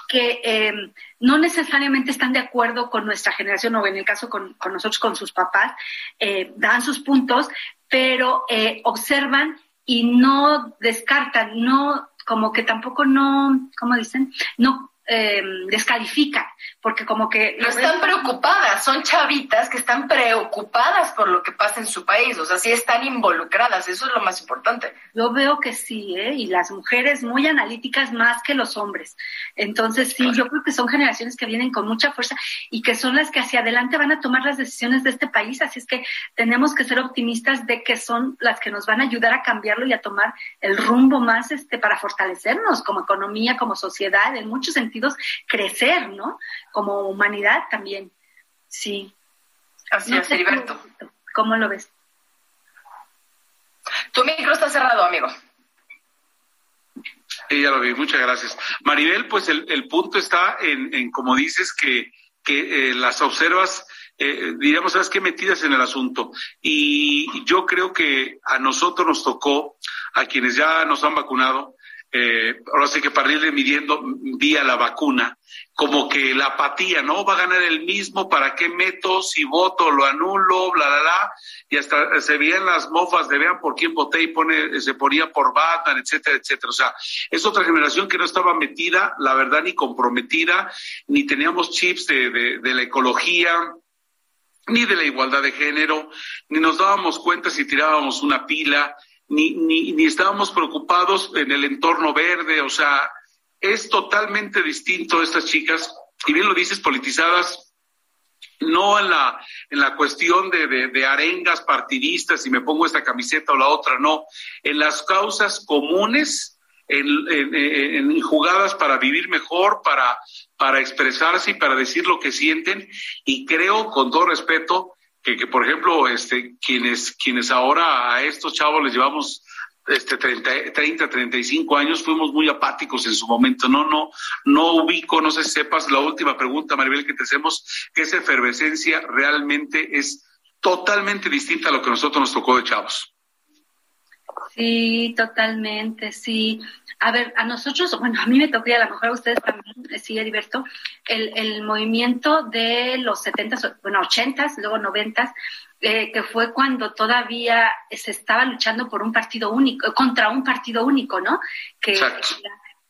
que eh, no necesariamente están de acuerdo con nuestra generación o en el caso con, nosotros, con sus papás, eh, dan sus puntos, pero eh, observan y no descartan, no, como que tampoco no, ¿cómo dicen? No descalifican, porque como que... No están preocupadas, son chavitas que están preocupadas por lo que pasa en su país, o sea, sí están involucradas, eso es lo más importante. Yo veo que sí, ¿eh? y las mujeres muy analíticas más que los hombres. Entonces, sí, yo creo que son generaciones que vienen con mucha fuerza y que son las que hacia adelante van a tomar las decisiones de este país, así es que tenemos que ser optimistas de que son las que nos van a ayudar a cambiarlo y a tomar el rumbo más este para fortalecernos como economía, como sociedad, en muchos sentidos crecer, ¿no? Como humanidad también. Sí. Así es, Heriberto. ¿Cómo lo ves? Tu micro está cerrado, amigo. Sí, ya lo vi, muchas gracias. Maribel, pues el, el punto está en, en, como dices, que, que eh, las observas, eh, diríamos, ¿sabes qué? Metidas en el asunto. Y yo creo que a nosotros nos tocó, a quienes ya nos han vacunado, eh, ahora sí que para irle midiendo vía la vacuna, como que la apatía, ¿no? Va a ganar el mismo, ¿para qué meto? Si voto, lo anulo, bla, bla, bla. Y hasta se veían las mofas de vean por quién voté y pone, se ponía por Batman, etcétera, etcétera. O sea, es otra generación que no estaba metida, la verdad, ni comprometida, ni teníamos chips de, de, de la ecología, ni de la igualdad de género, ni nos dábamos cuenta si tirábamos una pila, ni, ni, ni estábamos preocupados en el entorno verde, o sea, es totalmente distinto estas chicas, y bien lo dices, politizadas, no en la, en la cuestión de, de, arengas partidistas, si me pongo esta camiseta o la otra, no, en las causas comunes, en, en, en jugadas para vivir mejor, para, para expresarse y para decir lo que sienten, y creo, con todo respeto, que, que, por ejemplo, este, quienes, quienes ahora a estos chavos les llevamos este 30, 30, 35 años, fuimos muy apáticos en su momento. No, no, no ubico, no sé si sepas la última pregunta, Maribel, que te hacemos, que esa efervescencia realmente es totalmente distinta a lo que nosotros nos tocó de chavos. Sí, totalmente, sí. A ver, a nosotros, bueno, a mí me tocó y a lo mejor a ustedes también, sí, Heriberto, el, el movimiento de los 70, bueno, 80, luego 90, eh, que fue cuando todavía se estaba luchando por un partido único, contra un partido único, ¿no? Que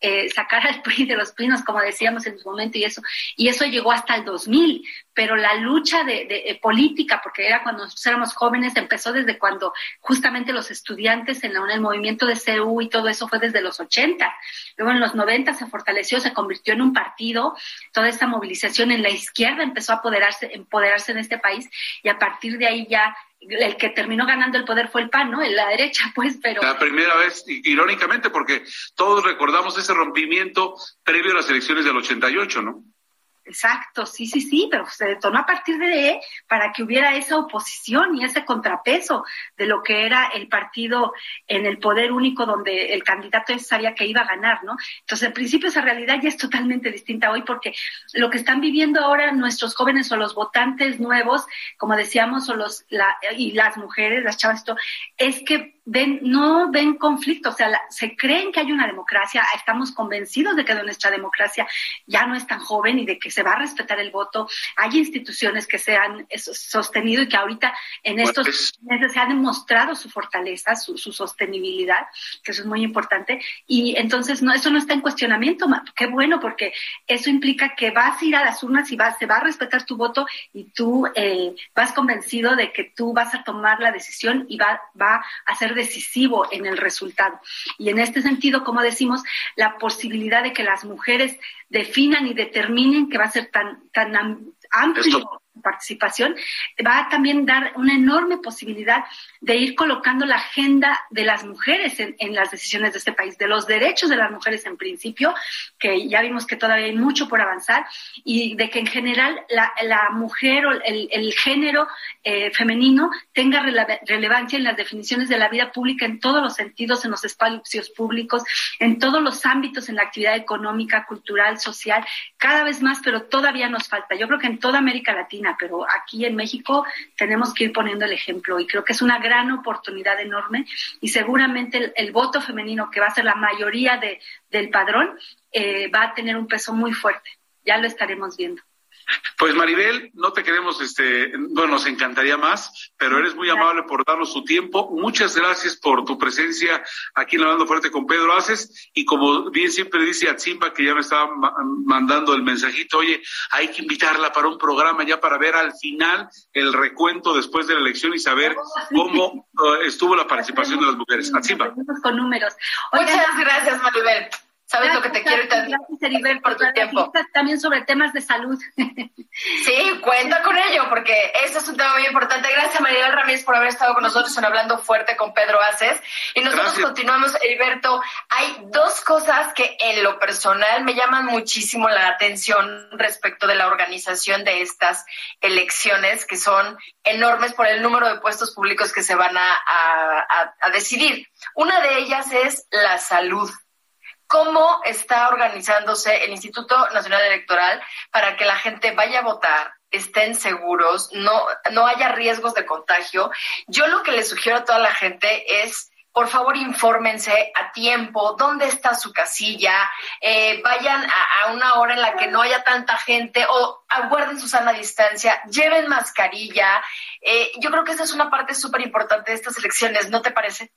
eh, sacar al PRI de los pinos, como decíamos en su momento, y eso, y eso llegó hasta el 2000, pero la lucha de, de, de, política, porque era cuando nosotros éramos jóvenes, empezó desde cuando justamente los estudiantes en la, el movimiento de CEU y todo eso fue desde los 80. Luego en los 90 se fortaleció, se convirtió en un partido, toda esta movilización en la izquierda empezó a apoderarse, empoderarse en este país y a partir de ahí ya el que terminó ganando el poder fue el PAN, ¿no? En la derecha, pues, pero... La primera vez, irónicamente, porque todos recordamos ese rompimiento previo a las elecciones del 88, ¿no? Exacto, sí, sí, sí, pero se detonó a partir de para que hubiera esa oposición y ese contrapeso de lo que era el partido en el poder único donde el candidato sabía que iba a ganar, ¿no? Entonces, en principio esa realidad ya es totalmente distinta hoy porque lo que están viviendo ahora nuestros jóvenes o los votantes nuevos, como decíamos, o los la, y las mujeres, las chavas, esto, es que ven, no ven conflicto, o sea, la, se creen que hay una democracia, estamos convencidos de que nuestra democracia ya no es tan joven y de que se va a respetar el voto, hay instituciones que se han sostenido y que ahorita en estos meses se ha demostrado su fortaleza, su, su, sostenibilidad, que eso es muy importante, y entonces no, eso no está en cuestionamiento, qué bueno, porque eso implica que vas a ir a las urnas y vas, se va a respetar tu voto y tú eh, vas convencido de que tú vas a tomar la decisión y va, va a ser decisivo en el resultado. Y en este sentido, como decimos, la posibilidad de que las mujeres definan y determinen que va a ser tan, tan amplio Esto participación, va a también dar una enorme posibilidad de ir colocando la agenda de las mujeres en, en, las decisiones de este país, de los derechos de las mujeres en principio, que ya vimos que todavía hay mucho por avanzar, y de que en general la, mujer o el, género eh, femenino tenga rele relevancia en las definiciones de la vida pública en todos los sentidos, en los espacios públicos, en todos los ámbitos, en la actividad económica, cultural, social, cada vez más, pero todavía nos falta. Yo creo que en toda América Latina, pero aquí en México tenemos que ir poniendo el ejemplo y creo que es una gran oportunidad enorme y seguramente el, voto femenino, que va a ser la mayoría de, del padrón, eh, va a tener un peso muy fuerte. Ya lo estaremos viendo. Pues Maribel, no te queremos, este, bueno, nos encantaría más, pero eres muy amable por darnos su tiempo. Muchas gracias por tu presencia aquí en Hablando Fuerte con Pedro Aces. Y como bien siempre dice Atzimba, que ya me estaba mandando el mensajito, oye, hay que invitarla para un programa ya para ver al final el recuento después de la elección y saber cómo uh, estuvo la participación de las mujeres. Atzimba. Con números. Muchas gracias, Maribel. Sabes lo que te quiero y te Gracias, por tu tiempo. También sobre temas de salud. Sí, cuenta con ello, porque ese es un tema muy importante. Gracias, María Ramírez, por haber estado con nosotros en Hablando Fuerte con Pedro Aces. Y nosotros Gracias. continuamos, Heriberto. Hay dos cosas que en lo personal me llaman muchísimo la atención respecto de la organización de estas elecciones, que son enormes por el número de puestos públicos que se van a, a, a decidir. Una de ellas es la salud cómo está organizándose el Instituto Nacional Electoral para que la gente vaya a votar, estén seguros, no, no haya riesgos de contagio. Yo lo que le sugiero a toda la gente es por favor infórmense a tiempo, dónde está su casilla, eh, vayan a, una hora en la que no haya tanta gente o aguarden su sana distancia, lleven mascarilla. Eh, yo creo que esa es una parte súper importante de estas elecciones, ¿no te parece?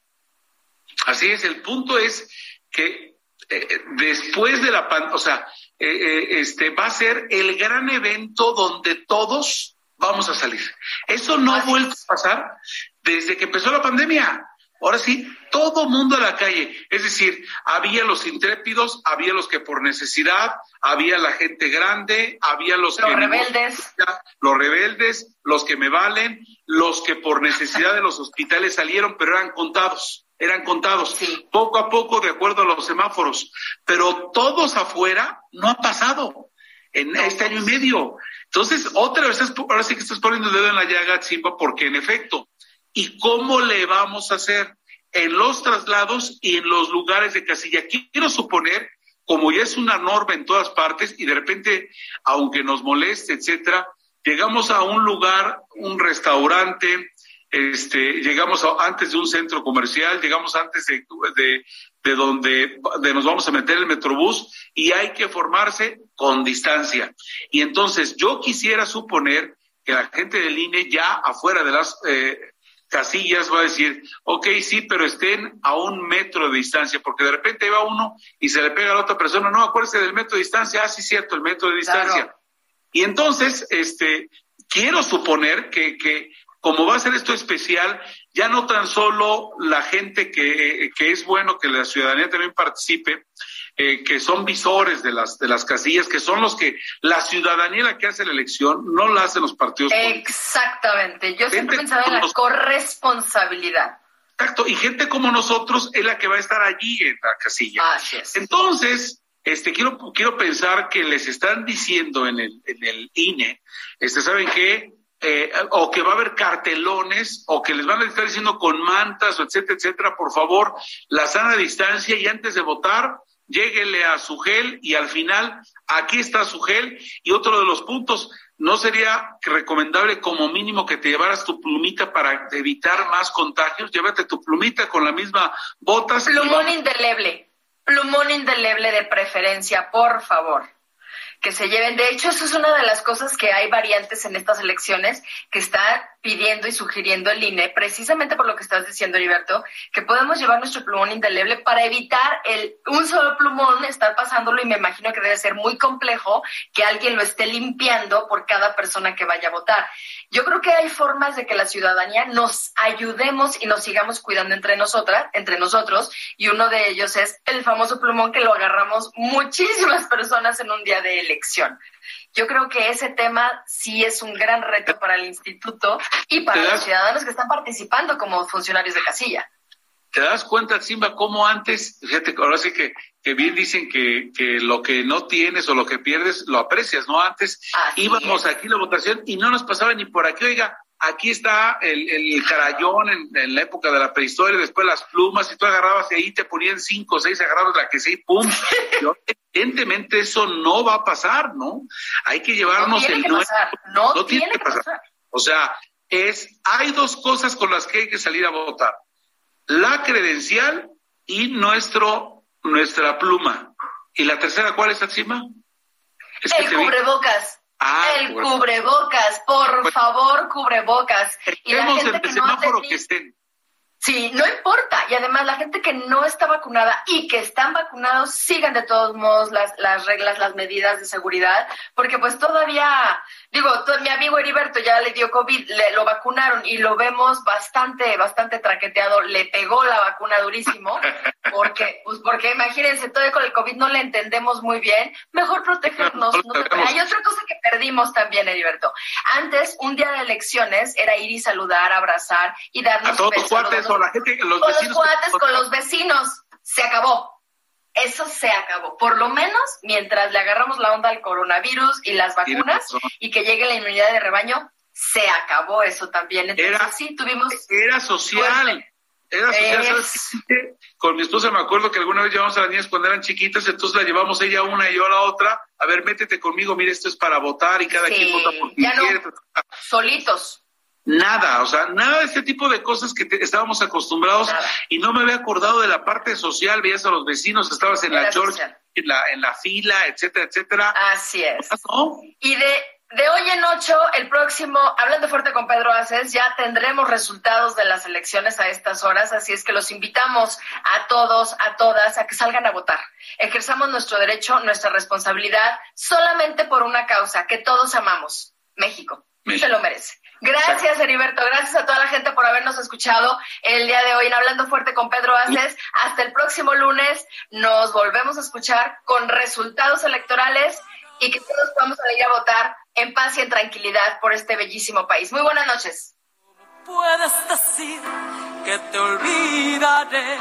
Así es, el punto es que eh, después de la pandemia, o sea, eh, eh, este va a ser el gran evento donde todos vamos a salir. Eso no ha vuelto a pasar desde que empezó la pandemia. Ahora sí, todo mundo a la calle. Es decir, había los intrépidos, había los que por necesidad, había la gente grande, había los, los que rebeldes, los rebeldes, los que me valen, los que por necesidad de los hospitales salieron, pero eran contados eran contados, sí. poco a poco de acuerdo a los semáforos, pero todos afuera no ha pasado en no. este año y medio. Entonces, otra vez, ahora sí que estás poniendo el dedo en la llaga, Simba, porque en efecto, ¿y cómo le vamos a hacer en los traslados y en los lugares de casilla? Quiero suponer, como ya es una norma en todas partes y de repente, aunque nos moleste, etcétera, llegamos a un lugar, un restaurante, este, llegamos a, antes de un centro comercial, llegamos antes de, de, de donde de nos vamos a meter el metrobús y hay que formarse con distancia. Y entonces yo quisiera suponer que la gente del INE ya afuera de las eh, casillas va a decir, ok, sí, pero estén a un metro de distancia, porque de repente va uno y se le pega a la otra persona, no, acuérdese del metro de distancia, ah, sí, cierto, el metro de distancia. Claro. Y entonces, este, quiero suponer que, que como va a ser esto especial, ya no tan solo la gente que, que es bueno que la ciudadanía también participe, eh, que son visores de las, de las casillas, que son los que la ciudadanía la que hace la elección, no la hacen los partidos. Exactamente. Yo siempre pensaba en la corresponsabilidad. Exacto. Y gente como nosotros es la que va a estar allí en la casilla. Así es. Entonces, este, quiero, quiero pensar que les están diciendo en el, en el INE, este, ¿saben qué? Eh, o que va a haber cartelones, o que les van a estar diciendo con mantas, o etcétera, etcétera, por favor, la sana distancia y antes de votar, lléguele a su gel y al final, aquí está su gel. Y otro de los puntos, ¿no sería recomendable como mínimo que te llevaras tu plumita para evitar más contagios? Llévate tu plumita con la misma botas. Plumón indeleble, plumón indeleble de preferencia, por favor que se lleven. De hecho, eso es una de las cosas que hay variantes en estas elecciones que está pidiendo y sugiriendo el INE, precisamente por lo que estás diciendo, Heriberto, que podemos llevar nuestro plumón indeleble para evitar el un solo plumón estar pasándolo y me imagino que debe ser muy complejo que alguien lo esté limpiando por cada persona que vaya a votar. Yo creo que hay formas de que la ciudadanía nos ayudemos y nos sigamos cuidando entre nosotras, entre nosotros, y uno de ellos es el famoso plumón que lo agarramos muchísimas personas en un día de elección. Yo creo que ese tema sí es un gran reto para el instituto y para los ciudadanos que están participando como funcionarios de casilla. ¿Te das cuenta, Simba, cómo antes, fíjate, ahora sí que, que bien dicen que, que, lo que no tienes o lo que pierdes lo aprecias, ¿no? Antes Así íbamos es. aquí a la votación y no nos pasaba ni por aquí, oiga, aquí está el, el carayón en, en, la época de la prehistoria, después las plumas, y tú agarrabas y ahí te ponían cinco o seis, agarrabas la que sí, pum. evidentemente eso no va a pasar, ¿no? Hay que llevarnos no el que pasar. No, no tiene, que pasar. pasar. O sea, es, hay dos cosas con las que hay que salir a votar. La credencial y nuestro, nuestra pluma. ¿Y la tercera cuál es encima? Es el cubrebocas. Ah, el cubrebocas, por Pues- favor, cubrebocas. Y la gente que no que estén. Sí, no importa. Y además la gente que no está vacunada y que están vacunados sigan de todos modos las, las reglas, las medidas de seguridad, porque pues todavía, digo, mi amigo Heriberto ya le dio COVID, le, lo vacunaron y lo vemos bastante, bastante traqueteado, le pegó la vacuna durísimo, porque, pues porque imagínense, todavía con el COVID no le entendemos muy bien, mejor protegernos. No, no no te- sabemos. Hay otra cosa que perdimos también, Heriberto. Antes, un día de elecciones era ir y saludar, abrazar y darnos A todos los cuates o la gente, los con los cuates, con los vecinos. Se acabó. Eso se acabó. Por lo menos mientras le agarramos la onda al coronavirus y las vacunas y que llegue la inmunidad de rebaño, se acabó eso también. Entonces, Era- sí, tuvimos. Era social. Era social. Es- ¿sabes qué? Con mi esposa me acuerdo que alguna vez llevamos a las niñas cuando eran chiquitas, entonces la llevamos ella una y yo a la otra. A ver, métete conmigo, mira, esto es para votar y cada Sí, quien vota por quien ya no. Solitos. Nada, o sea, nada de ese tipo de cosas que te- estábamos acostumbrados y no me había acordado de la parte social, veías a los vecinos, estabas en la social. en la, en la fila, etcétera, etcétera. Así es. ¿No? Y de, de hoy en ocho, el próximo, hablando fuerte con Pedro Aces, ya tendremos resultados de las elecciones a estas horas, así es que los invitamos a todos, a todas, a que salgan a votar. Ejerzamos nuestro derecho, nuestra responsabilidad, solamente por una causa que todos amamos, México. Se lo merece. Gracias, Heriberto. Gracias a toda la gente por habernos escuchado el día de hoy en Hablando Fuerte con Pedro Aces. Hasta el próximo lunes nos volvemos a escuchar con resultados electorales y que todos podamos salir a votar en paz y en tranquilidad por este bellísimo país. Muy buenas noches. puedes decir que te olvidaré.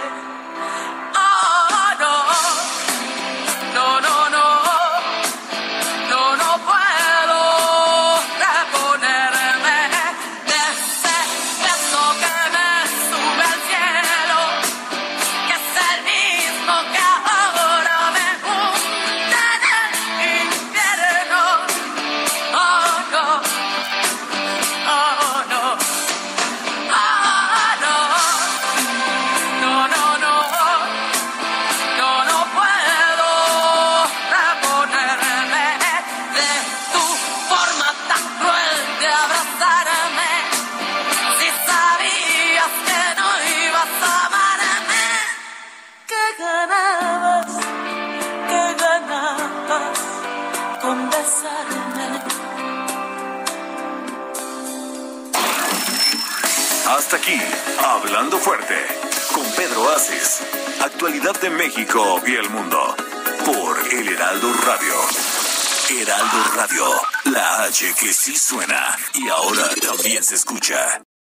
Fuerte, con Pedro Aces. Actualidad de México y el mundo. Por El Heraldo Radio. Heraldo Radio, la H que sí suena y ahora también se escucha.